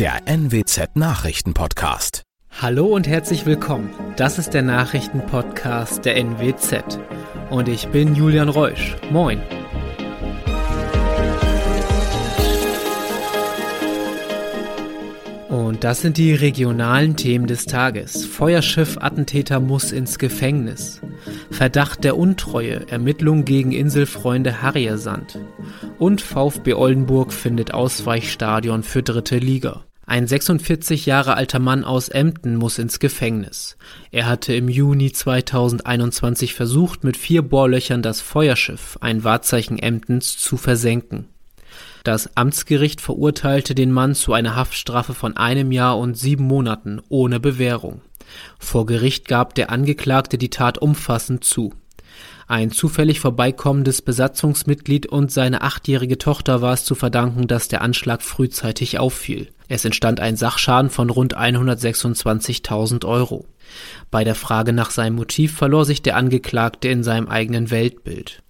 Der NWZ Nachrichtenpodcast. Hallo und herzlich willkommen. Das ist der Nachrichtenpodcast der NWZ. Und ich bin Julian Reusch. Moin. Und das sind die regionalen Themen des Tages. Feuerschiff-Attentäter muss ins Gefängnis. Verdacht der Untreue, Ermittlung gegen Inselfreunde Harriersand. Und VfB Oldenburg findet Ausweichstadion für dritte Liga. Ein 46 Jahre alter Mann aus Emden muss ins Gefängnis. Er hatte im Juni 2021 versucht, mit vier Bohrlöchern das Feuerschiff, ein Wahrzeichen Emdens, zu versenken. Das Amtsgericht verurteilte den Mann zu einer Haftstrafe von einem Jahr und sieben Monaten ohne Bewährung. Vor Gericht gab der Angeklagte die Tat umfassend zu. Ein zufällig vorbeikommendes Besatzungsmitglied und seine achtjährige Tochter war es zu verdanken, dass der Anschlag frühzeitig auffiel. Es entstand ein Sachschaden von rund 126.000 Euro. Bei der Frage nach seinem Motiv verlor sich der Angeklagte in seinem eigenen Weltbild.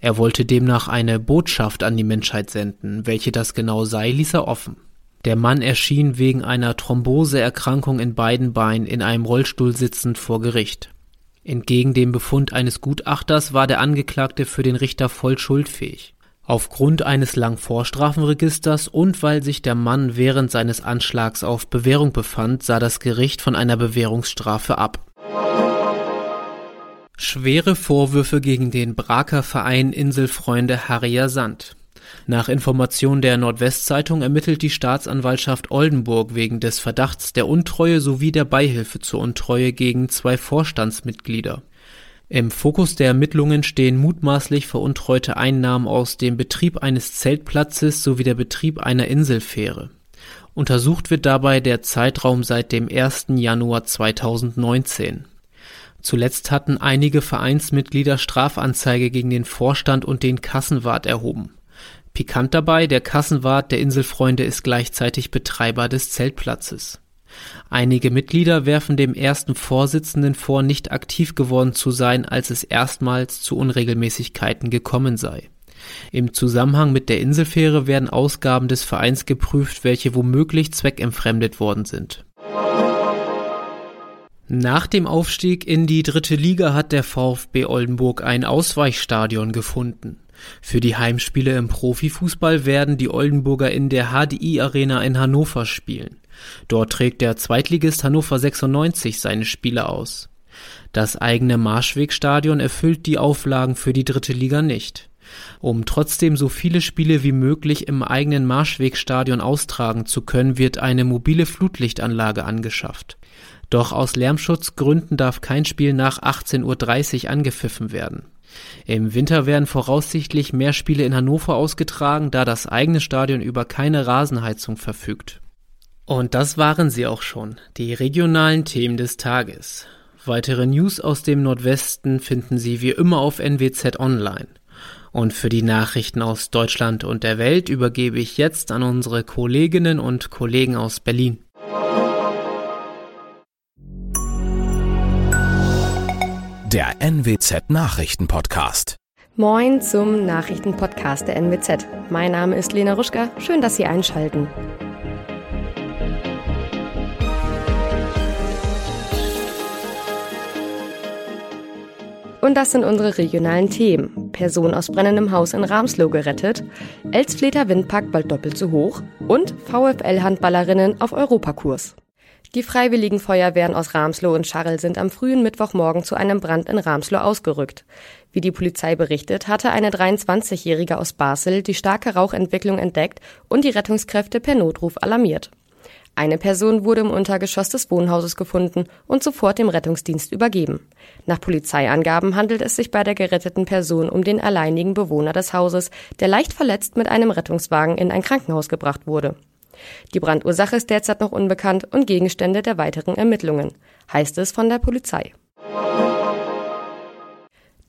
Er wollte demnach eine Botschaft an die Menschheit senden, welche das genau sei, ließ er offen. Der Mann erschien wegen einer Thromboseerkrankung in beiden Beinen in einem Rollstuhl sitzend vor Gericht. Entgegen dem Befund eines Gutachters war der Angeklagte für den Richter voll schuldfähig. Aufgrund eines langen Vorstrafenregisters und weil sich der Mann während seines Anschlags auf Bewährung befand, sah das Gericht von einer Bewährungsstrafe ab. Schwere Vorwürfe gegen den Braker Verein Inselfreunde Harrier Sand. Nach Information der Nordwestzeitung ermittelt die Staatsanwaltschaft Oldenburg wegen des Verdachts der Untreue sowie der Beihilfe zur Untreue gegen zwei Vorstandsmitglieder. Im Fokus der Ermittlungen stehen mutmaßlich veruntreute Einnahmen aus dem Betrieb eines Zeltplatzes sowie der Betrieb einer Inselfähre. Untersucht wird dabei der Zeitraum seit dem 1. Januar 2019. Zuletzt hatten einige Vereinsmitglieder Strafanzeige gegen den Vorstand und den Kassenwart erhoben. Pikant dabei, der Kassenwart der Inselfreunde ist gleichzeitig Betreiber des Zeltplatzes. Einige Mitglieder werfen dem ersten Vorsitzenden vor, nicht aktiv geworden zu sein, als es erstmals zu Unregelmäßigkeiten gekommen sei. Im Zusammenhang mit der Inselfähre werden Ausgaben des Vereins geprüft, welche womöglich zweckentfremdet worden sind. Nach dem Aufstieg in die dritte Liga hat der VfB Oldenburg ein Ausweichstadion gefunden. Für die Heimspiele im Profifußball werden die Oldenburger in der HDI Arena in Hannover spielen. Dort trägt der Zweitligist Hannover 96 seine Spiele aus. Das eigene Marschwegstadion erfüllt die Auflagen für die dritte Liga nicht. Um trotzdem so viele Spiele wie möglich im eigenen Marschwegstadion austragen zu können, wird eine mobile Flutlichtanlage angeschafft. Doch aus Lärmschutzgründen darf kein Spiel nach 18.30 Uhr angepfiffen werden. Im Winter werden voraussichtlich mehr Spiele in Hannover ausgetragen, da das eigene Stadion über keine Rasenheizung verfügt. Und das waren sie auch schon, die regionalen Themen des Tages. Weitere News aus dem Nordwesten finden Sie wie immer auf NWZ Online. Und für die Nachrichten aus Deutschland und der Welt übergebe ich jetzt an unsere Kolleginnen und Kollegen aus Berlin. Der NWZ Nachrichtenpodcast. Moin zum Nachrichtenpodcast der NWZ. Mein Name ist Lena Ruschka. Schön, dass Sie einschalten. Und das sind unsere regionalen Themen. Person aus brennendem Haus in Ramslow gerettet, Elsfleter Windpark bald doppelt so hoch und VfL-Handballerinnen auf Europakurs. Die Freiwilligen Feuerwehren aus Ramslow und Scharrel sind am frühen Mittwochmorgen zu einem Brand in Ramslow ausgerückt. Wie die Polizei berichtet, hatte eine 23-Jährige aus Basel die starke Rauchentwicklung entdeckt und die Rettungskräfte per Notruf alarmiert. Eine Person wurde im Untergeschoss des Wohnhauses gefunden und sofort dem Rettungsdienst übergeben. Nach Polizeiangaben handelt es sich bei der geretteten Person um den alleinigen Bewohner des Hauses, der leicht verletzt mit einem Rettungswagen in ein Krankenhaus gebracht wurde. Die Brandursache ist derzeit noch unbekannt und Gegenstände der weiteren Ermittlungen, heißt es von der Polizei.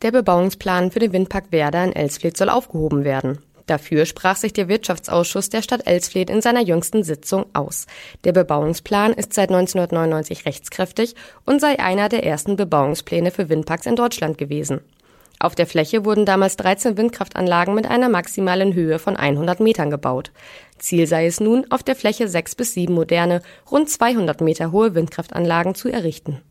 Der Bebauungsplan für den Windpark Werder in Elsfleth soll aufgehoben werden. Dafür sprach sich der Wirtschaftsausschuss der Stadt Elsfleth in seiner jüngsten Sitzung aus. Der Bebauungsplan ist seit 1999 rechtskräftig und sei einer der ersten Bebauungspläne für Windparks in Deutschland gewesen. Auf der Fläche wurden damals 13 Windkraftanlagen mit einer maximalen Höhe von 100 Metern gebaut. Ziel sei es nun, auf der Fläche sechs bis sieben moderne, rund 200 Meter hohe Windkraftanlagen zu errichten.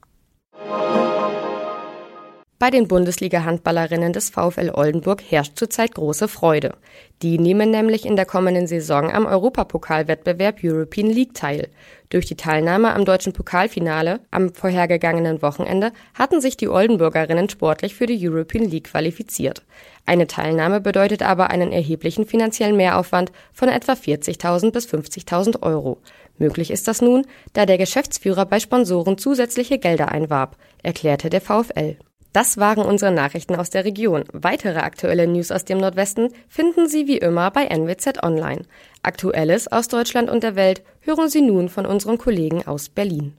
Bei den Bundesliga-Handballerinnen des VfL Oldenburg herrscht zurzeit große Freude. Die nehmen nämlich in der kommenden Saison am Europapokalwettbewerb European League teil. Durch die Teilnahme am deutschen Pokalfinale am vorhergegangenen Wochenende hatten sich die Oldenburgerinnen sportlich für die European League qualifiziert. Eine Teilnahme bedeutet aber einen erheblichen finanziellen Mehraufwand von etwa 40.000 bis 50.000 Euro. Möglich ist das nun, da der Geschäftsführer bei Sponsoren zusätzliche Gelder einwarb, erklärte der VfL. Das waren unsere Nachrichten aus der Region. Weitere aktuelle News aus dem Nordwesten finden Sie wie immer bei NWZ Online. Aktuelles aus Deutschland und der Welt hören Sie nun von unseren Kollegen aus Berlin.